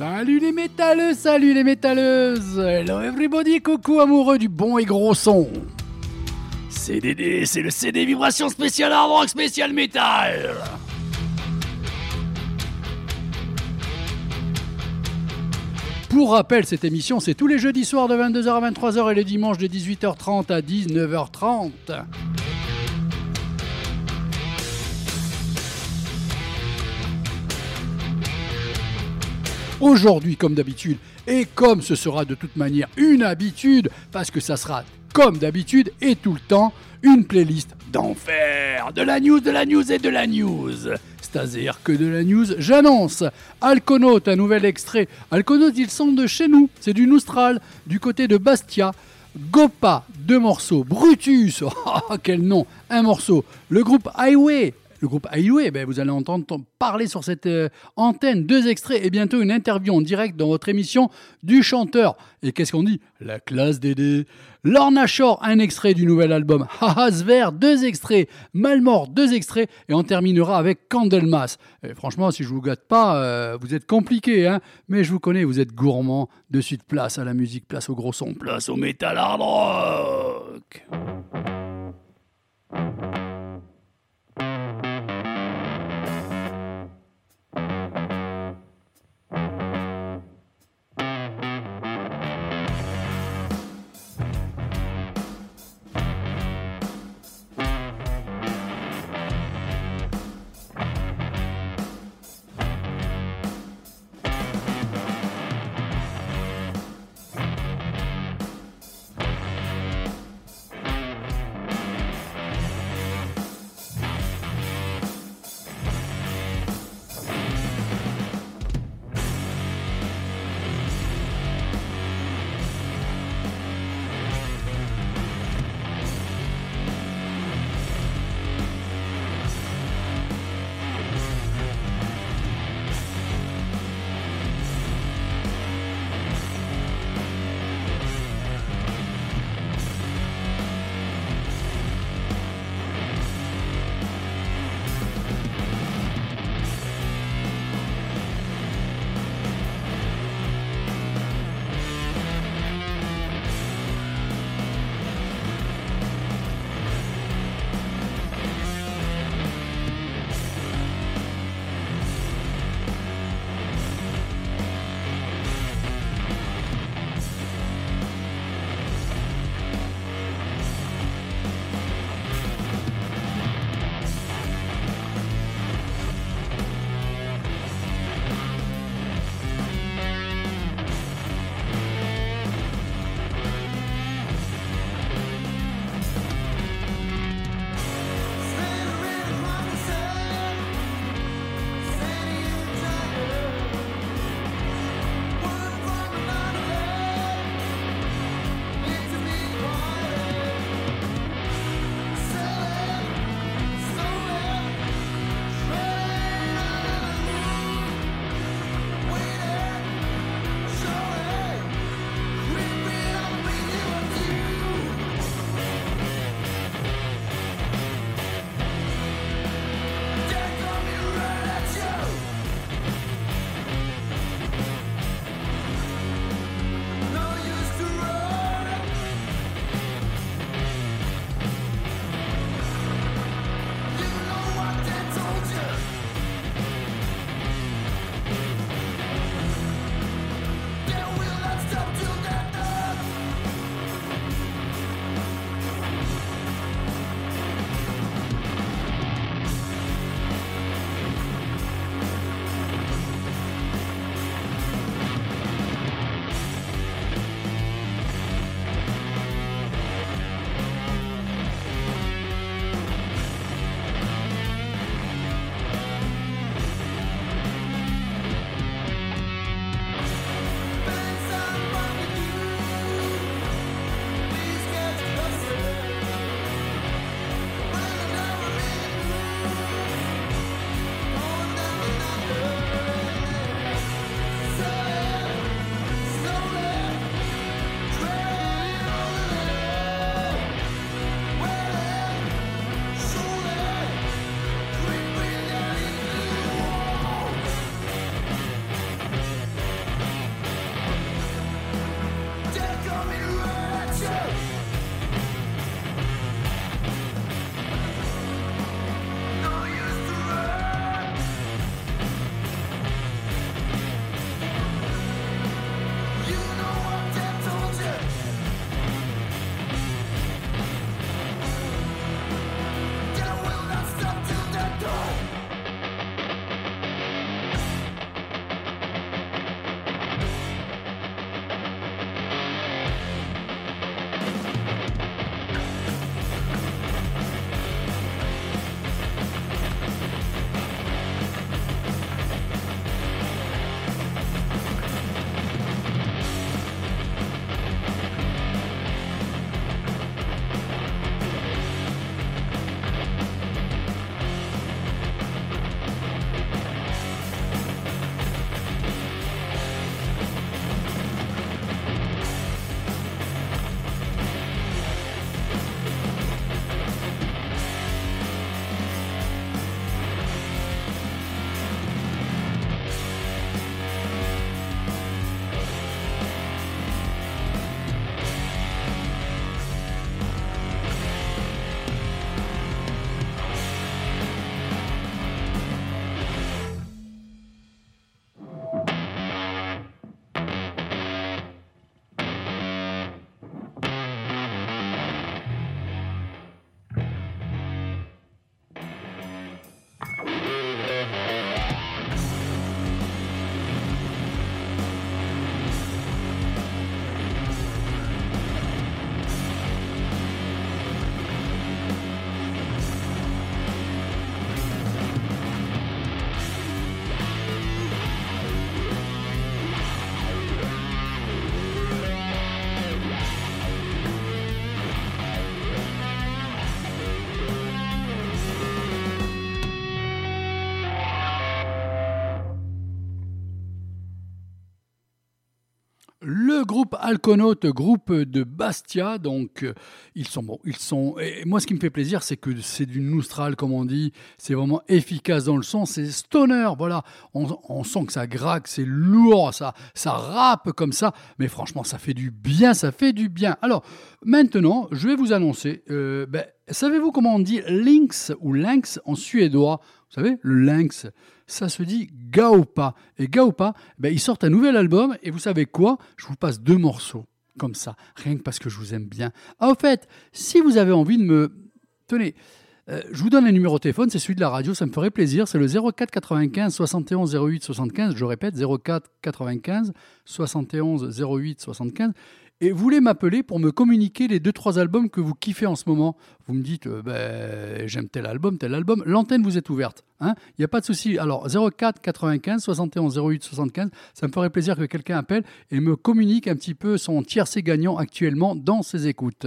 Salut les métalleux, salut les métalleuses. Hello everybody, coucou amoureux du bon et gros son. CDD, c'est le CD Vibration spécial hard rock spécial métal. Pour rappel, cette émission, c'est tous les jeudis soirs de 22h à 23h et les dimanches de 18h30 à 19h30. Aujourd'hui, comme d'habitude, et comme ce sera de toute manière une habitude, parce que ça sera comme d'habitude et tout le temps, une playlist d'enfer, de la news, de la news et de la news. C'est-à-dire que de la news, j'annonce Alconaut, un nouvel extrait. Alconaut, ils sont de chez nous, c'est du Noustral, du côté de Bastia. Gopa, deux morceaux. Brutus, oh, quel nom, un morceau. Le groupe Highway, le groupe Highway, ben, vous allez entendre parler sur cette euh, antenne, deux extraits et bientôt une interview en direct dans votre émission du chanteur. Et qu'est-ce qu'on dit? La classe Dédé. Lorna Shore, un extrait du nouvel album. Haha Sver, deux extraits. Malmort, deux extraits. Et on terminera avec Candlemas. Franchement, si je vous gâte pas, euh, vous êtes compliqué, hein mais je vous connais, vous êtes gourmand. De suite, place à la musique, place au gros son, place au métal hard rock. Le groupe Alconaute, groupe de Bastia, donc ils sont bons, ils sont. Et moi, ce qui me fait plaisir, c'est que c'est du Noustral, comme on dit. C'est vraiment efficace dans le son, c'est stoner, voilà. On, sent que ça graque, c'est lourd, ça, ça rappe comme ça. Mais franchement, ça fait du bien, ça fait du bien. Alors maintenant, je vais vous annoncer. Euh, ben, savez-vous comment on dit lynx ou lynx en suédois? Vous savez, le lynx ça se dit Gaopa. Et Gaopa, ben, ils sortent un nouvel album, et vous savez quoi? Je vous passe deux morceaux, comme ça, rien que parce que je vous aime bien. Ah, au fait, si vous avez envie de me... Tenez, euh, je vous donne un numéro de téléphone, c'est celui de la radio, ça me ferait plaisir, c'est le 04 95 71 08 75, je répète, 04 95 71 08 75 et voulez m'appeler pour me communiquer les deux trois albums que vous kiffez en ce moment. Vous me dites, euh, ben, j'aime tel album, tel album. L'antenne vous est ouverte. Hein. Il n'y a pas de souci. Alors 04 95 71 08 75, ça me ferait plaisir que quelqu'un appelle et me communique un petit peu son tiercé gagnant actuellement dans ses écoutes.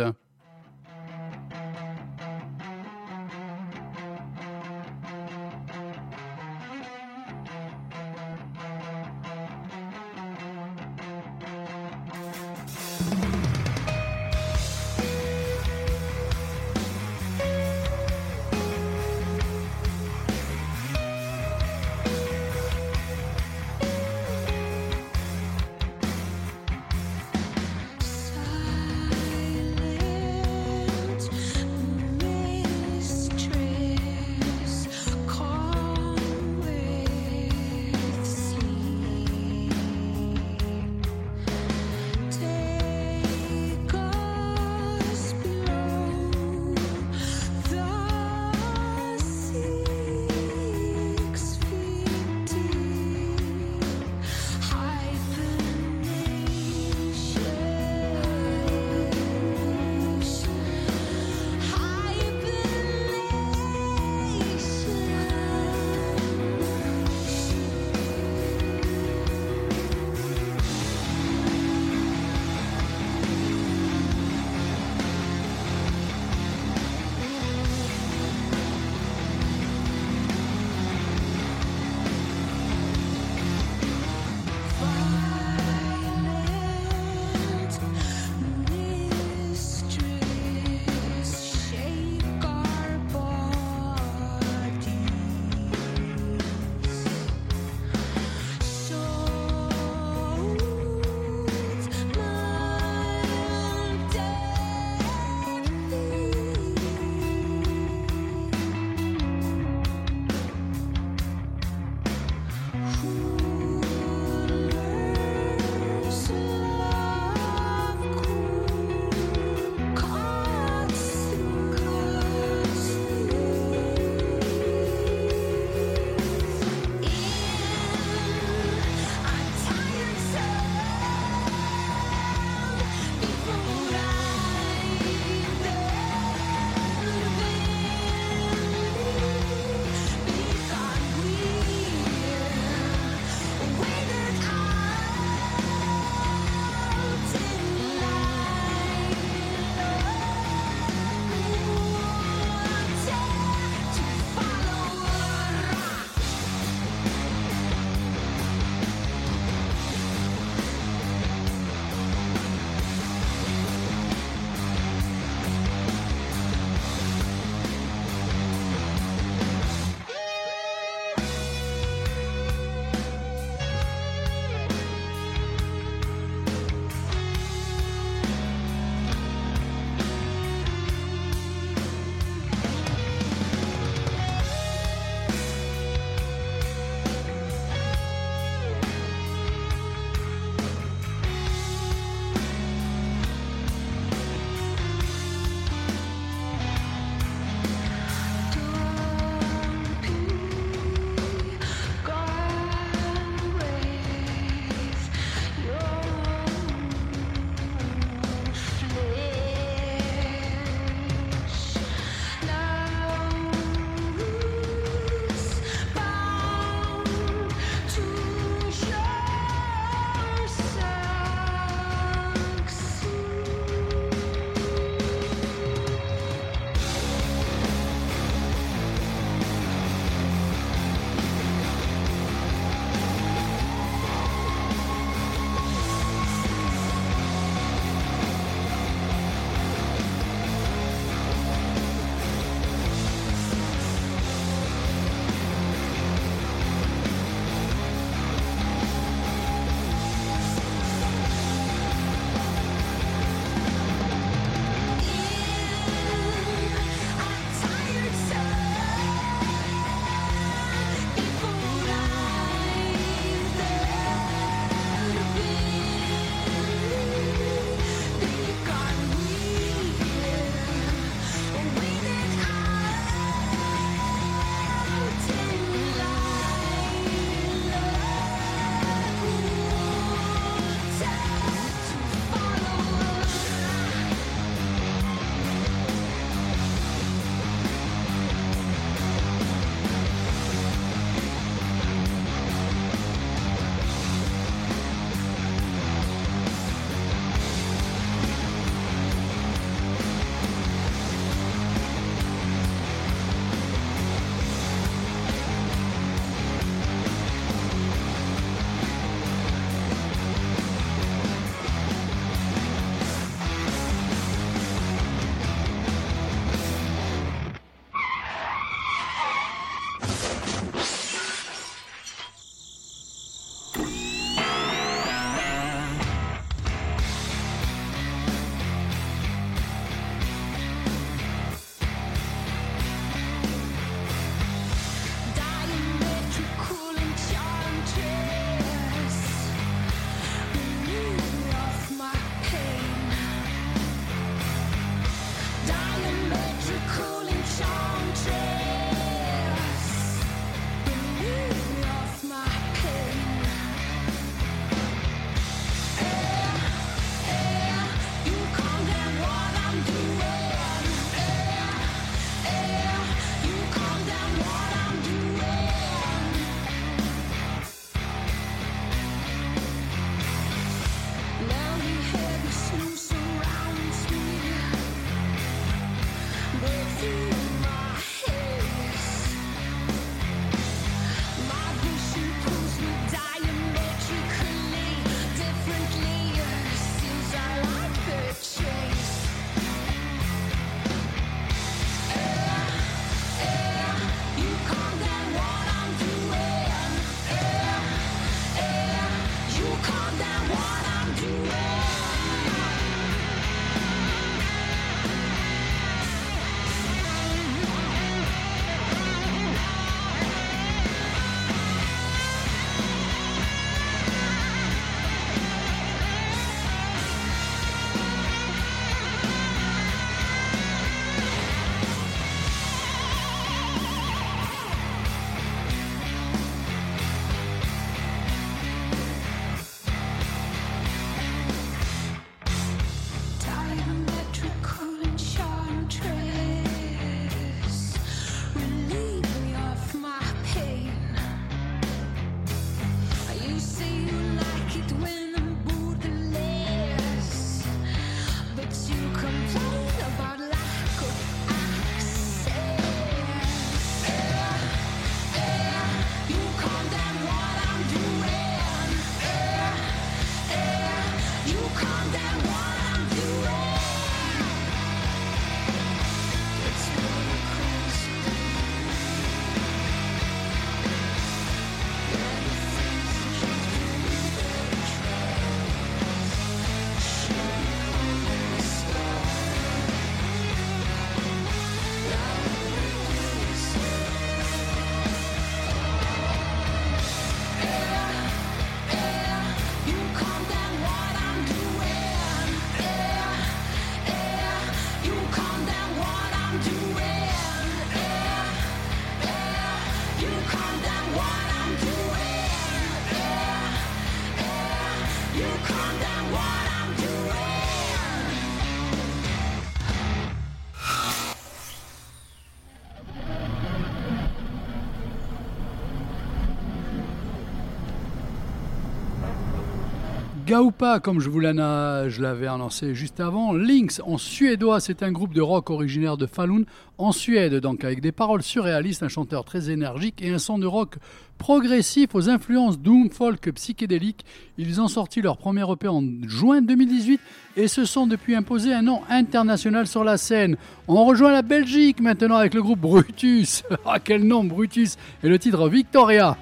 Gaupa, comme je vous l'avais annoncé juste avant, Lynx en suédois, c'est un groupe de rock originaire de Falun en Suède, donc avec des paroles surréalistes, un chanteur très énergique et un son de rock progressif aux influences doom folk psychédéliques. Ils ont sorti leur premier EP en juin 2018 et se sont depuis imposés un nom international sur la scène. On rejoint la Belgique maintenant avec le groupe Brutus. ah quel nom Brutus et le titre Victoria.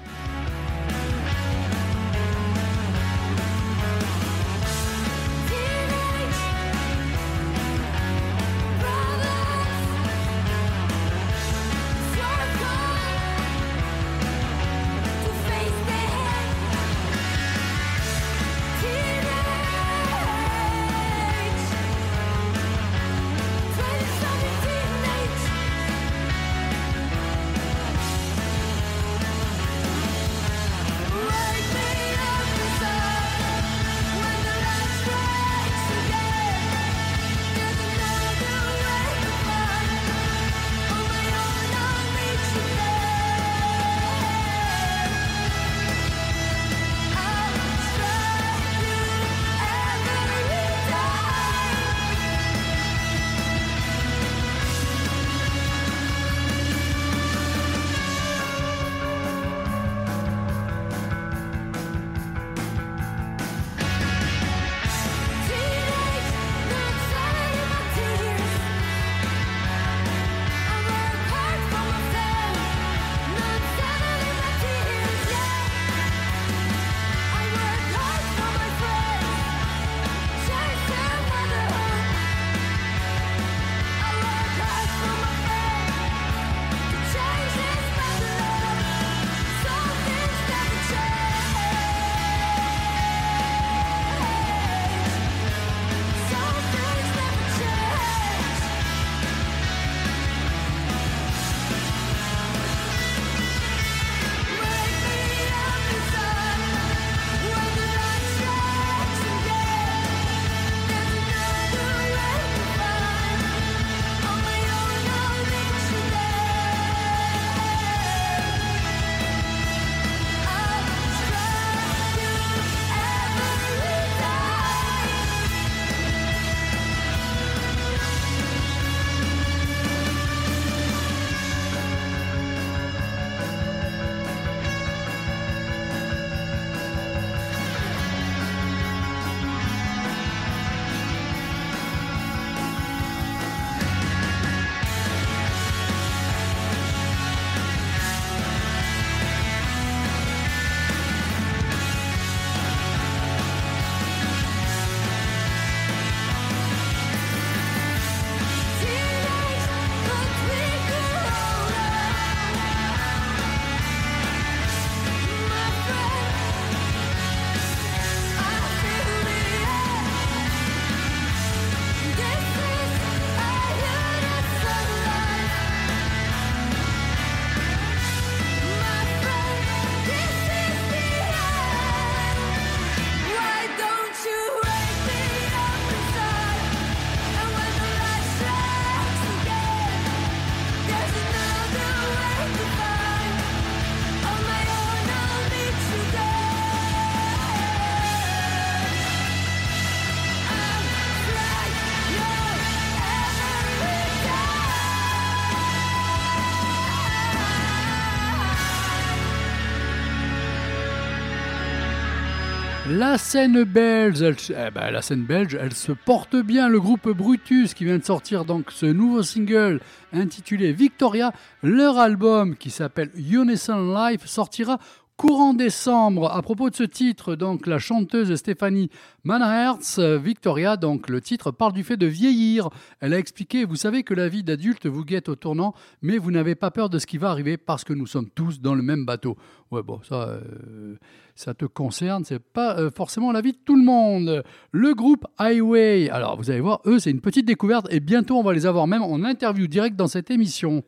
Eh ben, la scène belge, elle, se porte bien. Le groupe Brutus qui vient de sortir donc ce nouveau single intitulé Victoria, leur album qui s'appelle Unison Life sortira Courant décembre, à propos de ce titre, donc la chanteuse Stéphanie Manhertz, euh, Victoria, donc le titre parle du fait de vieillir. Elle a expliqué, vous savez que la vie d'adulte vous guette au tournant, mais vous n'avez pas peur de ce qui va arriver parce que nous sommes tous dans le même bateau. Ouais, bon, ça, euh, ça te concerne, c'est pas euh, forcément l'avis de tout le monde. Le groupe Highway, alors vous allez voir, eux, c'est une petite découverte et bientôt on va les avoir même en interview directe dans cette émission.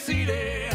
city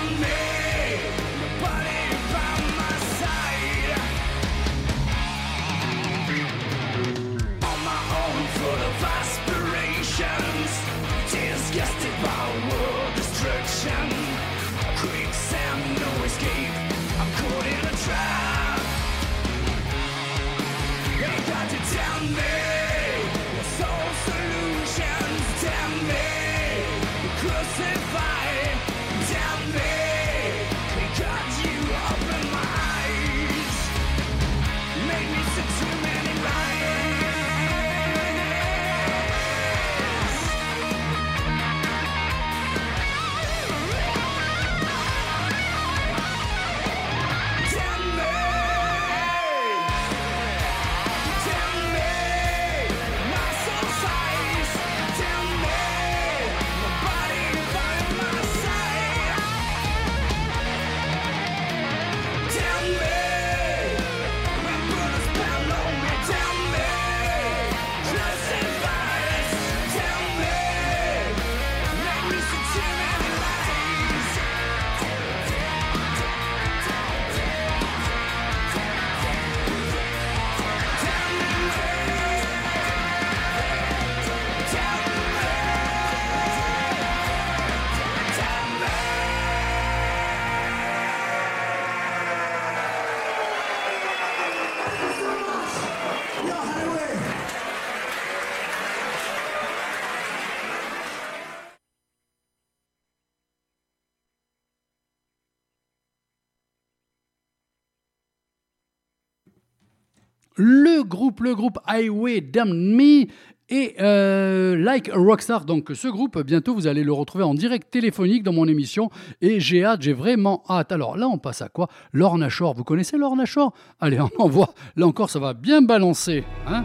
tell me. Groupe, le groupe Highway Damn Me et euh, Like Rockstar. Donc ce groupe, bientôt vous allez le retrouver en direct téléphonique dans mon émission et j'ai hâte, j'ai vraiment hâte. Alors là on passe à quoi? Lorna Shore, vous connaissez Lorna Shore Allez, on envoie. Là encore ça va bien balancer. Hein?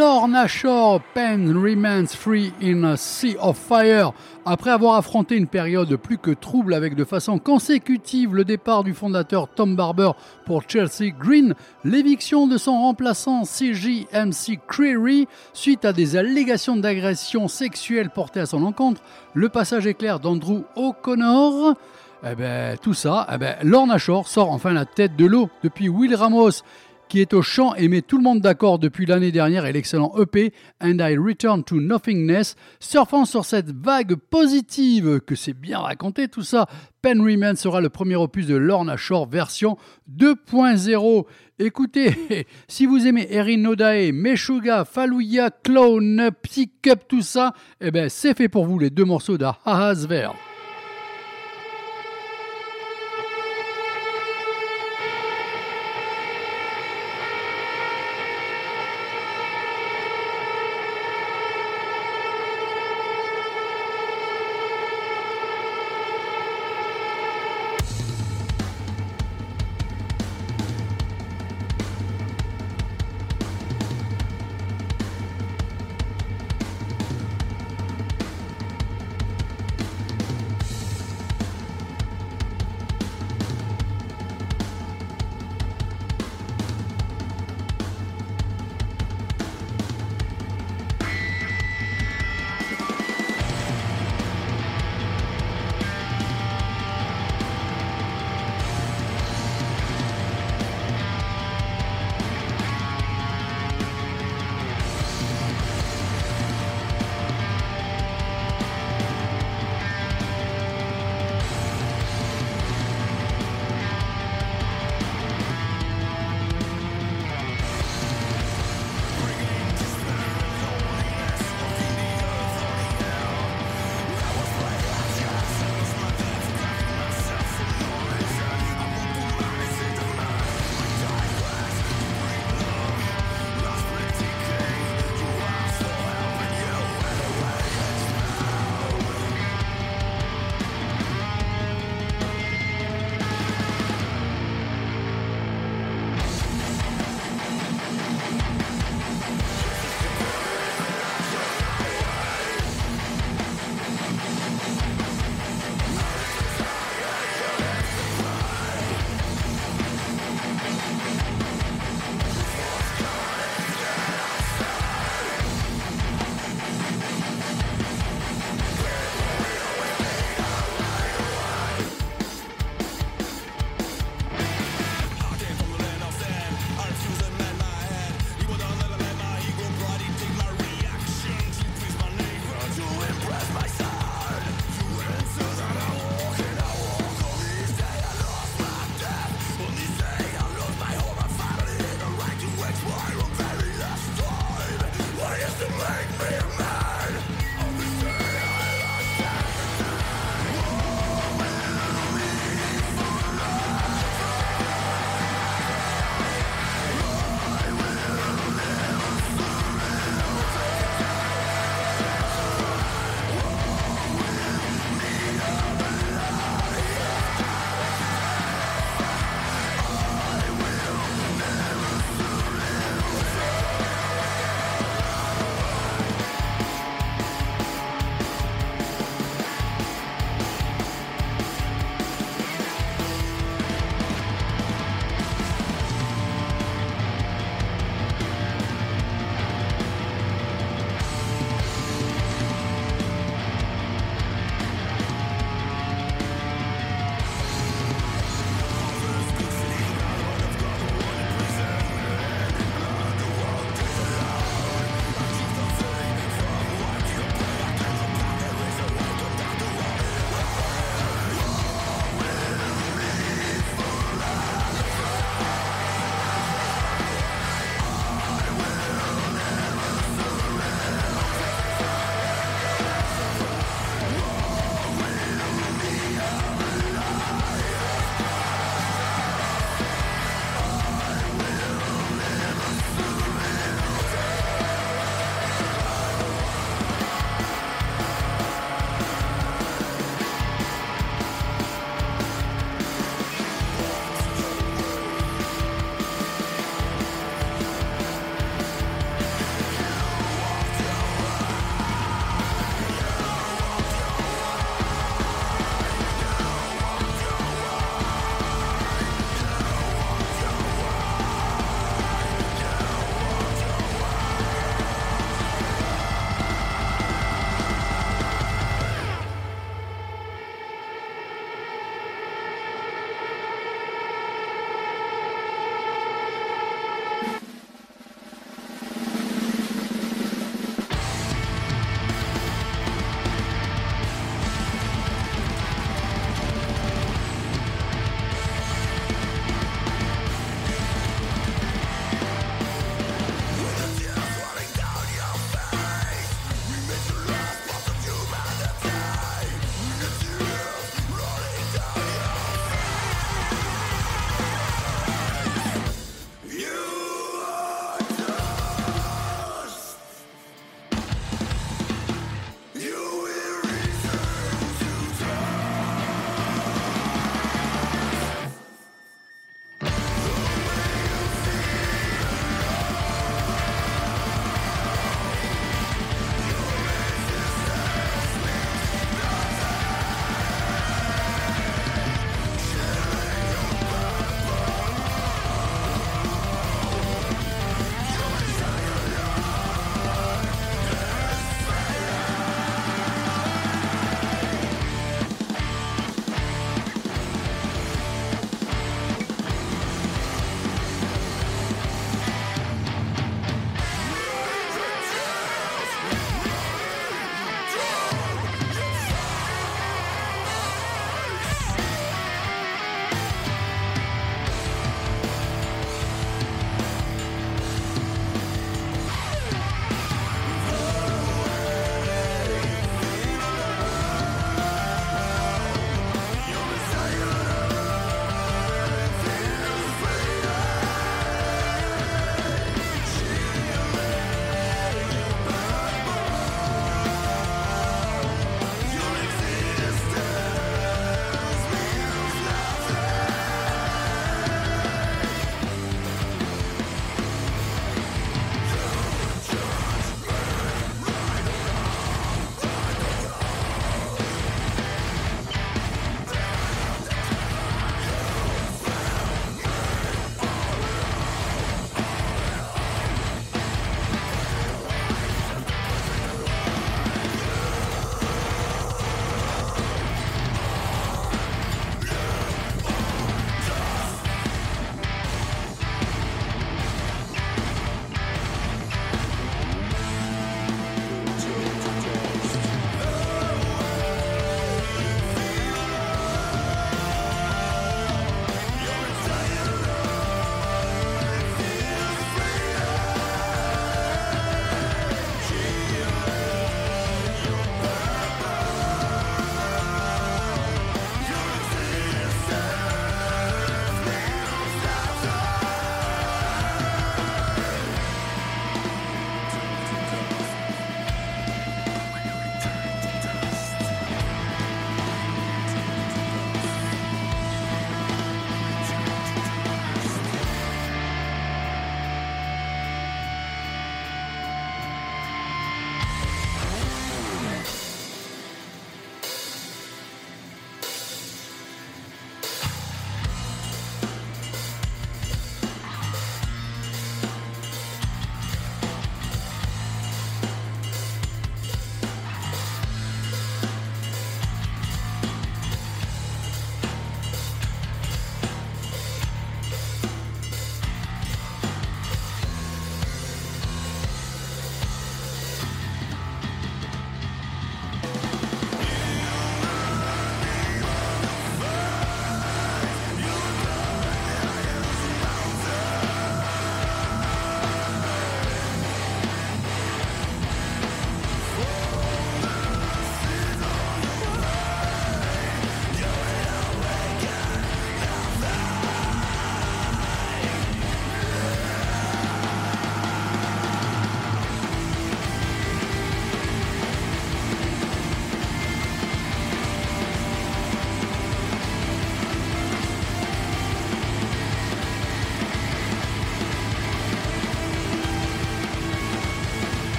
Lorna Shore, Pen Remains Free in a Sea of Fire. Après avoir affronté une période plus que trouble avec de façon consécutive le départ du fondateur Tom Barber pour Chelsea Green, l'éviction de son remplaçant CJMC Creary suite à des allégations d'agression sexuelle portées à son encontre, le passage éclair d'Andrew O'Connor, eh ben, tout ça, eh ben, Lorna Shore sort enfin la tête de l'eau depuis Will Ramos qui est au chant et met tout le monde d'accord depuis l'année dernière et l'excellent EP And I Return to Nothingness, surfant sur cette vague positive que c'est bien raconté tout ça. Pen Remain sera le premier opus de Lorna Shore version 2.0. Écoutez, si vous aimez Erin Nodae, Meshuga, Fallujah, Clone, Pick Up, tout ça, eh ben c'est fait pour vous les deux morceaux d'Ahaz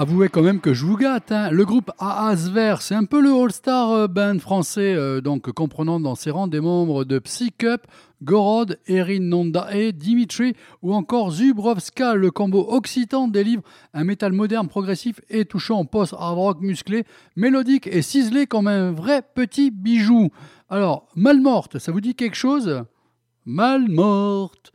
avouez quand même que je vous gâte. hein. Le groupe Aasver, c'est un peu le all-star euh, band français, euh, donc comprenant dans ses rangs des membres de Psycup, Gorod, Erin Nondae, Dimitri ou encore Zubrovska. Le combo occitan délivre un métal moderne, progressif et touchant post-hard rock musclé, mélodique et ciselé comme un vrai petit bijou. Alors, Malmorte, ça vous dit quelque chose? Malmorte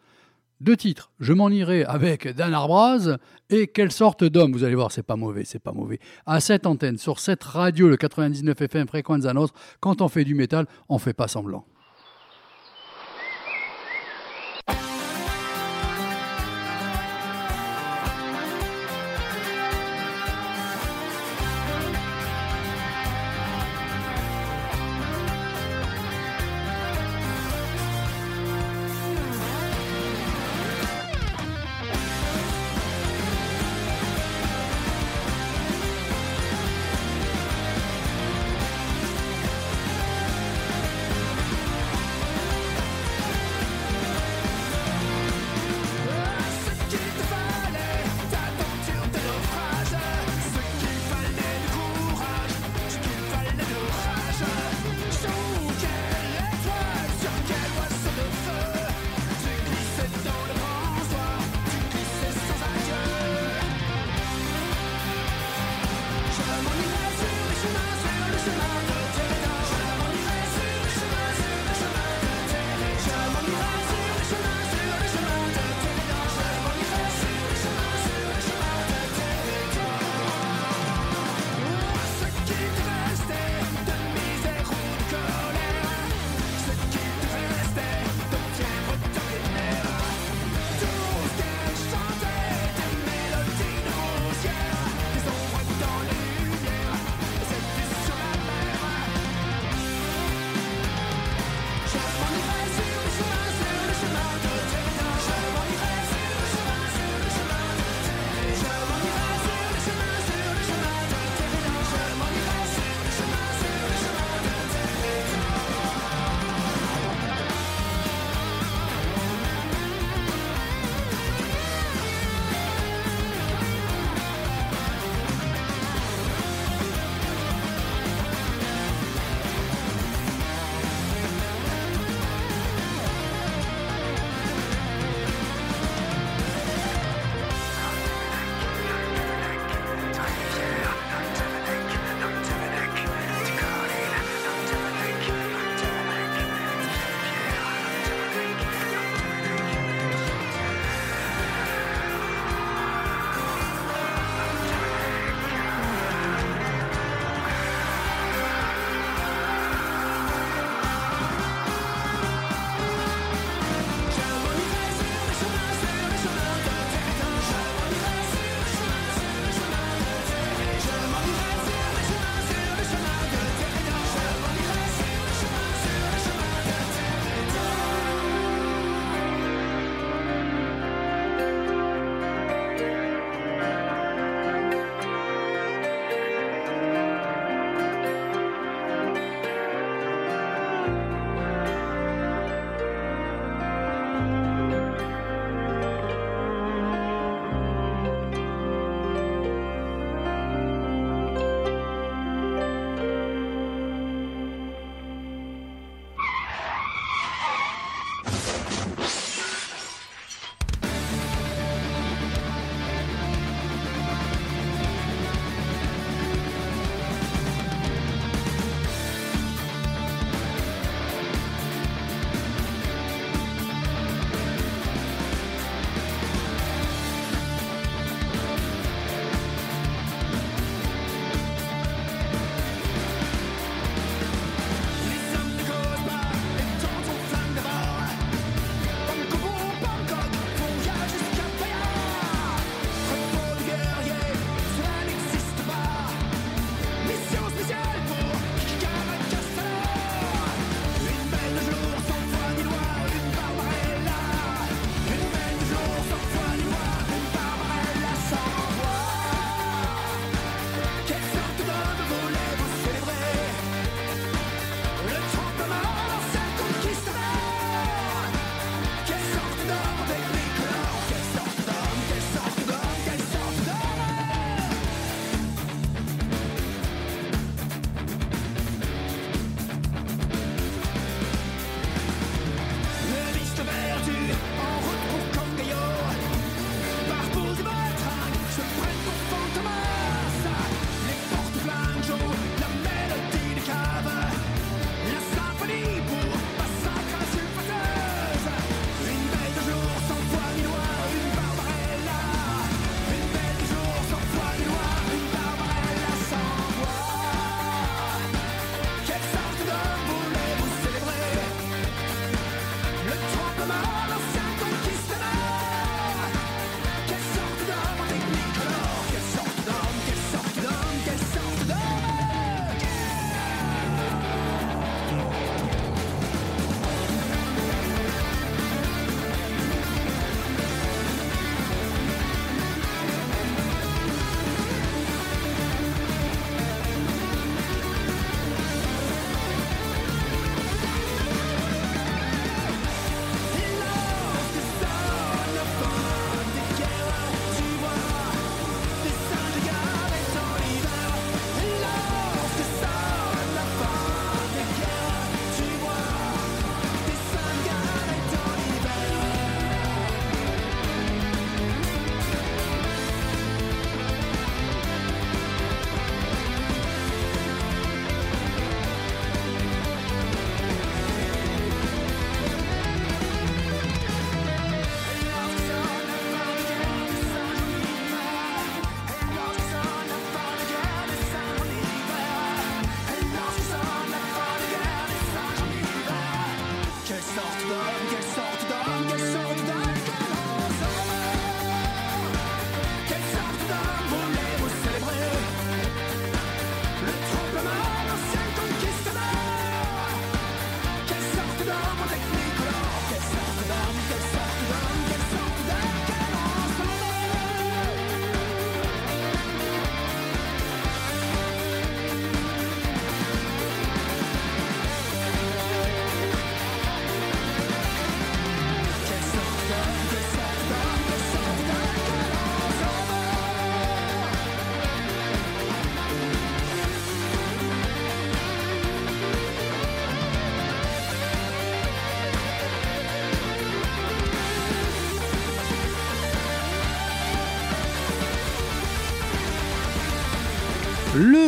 deux titres, Je m'en irai avec Dan Arbraz et Quelle sorte d'homme Vous allez voir, c'est pas mauvais, c'est pas mauvais. À cette antenne, sur cette radio, le 99 FM Fréquenza Nostra, quand on fait du métal, on fait pas semblant.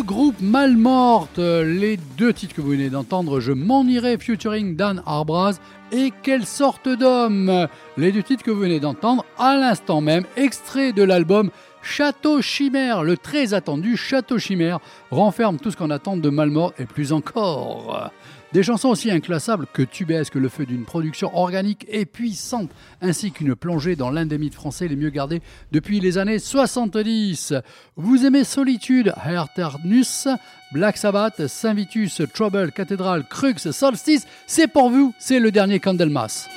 Groupe Malmorte, les deux titres que vous venez d'entendre, Je m'en irai featuring Dan Arbraz et Quelle sorte d'homme. Les deux titres que vous venez d'entendre à l'instant même, extrait de l'album Château Chimère, le très attendu Château Chimère, renferme tout ce qu'on attend de Malmorte et plus encore. Des chansons aussi inclassables que tubesques, le feu d'une production organique et puissante, ainsi qu'une plongée dans l'un des mythes français les mieux gardés depuis les années 70. Vous aimez Solitude, Herternus, Black Sabbath, Saint Vitus, Trouble, Cathédrale, Crux, Solstice, c'est pour vous, c'est le dernier Candlemas.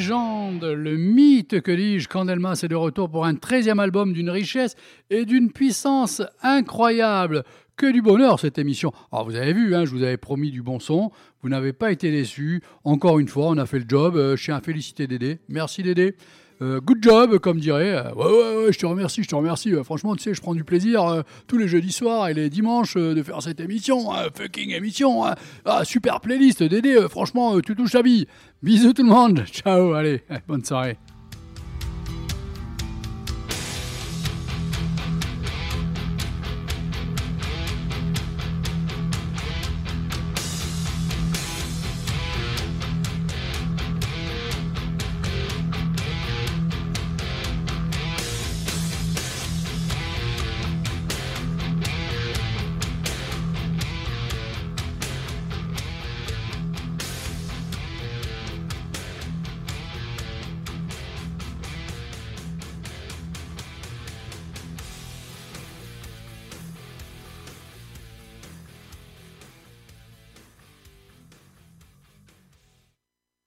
Légende le mythe, que dis-je, Candelmas est de retour pour un 13e album d'une richesse et d'une puissance incroyable. Que du bonheur cette émission. Alors vous avez vu, hein, je vous avais promis du bon son. Vous n'avez pas été déçus. Encore une fois, on a fait le job. Euh, je tiens à féliciter Dédé. Merci Dédé. Euh, good job, comme dirait. Euh, ouais, ouais, ouais, je te remercie, je te remercie. Euh, franchement, tu sais, je prends du plaisir tous les jeudis soirs et les dimanches de faire cette émission. fucking émission. Ah, super playlist, Dédé. franchement, tu touches la vie. Bisous tout le monde. Ciao, allez, bonne soirée.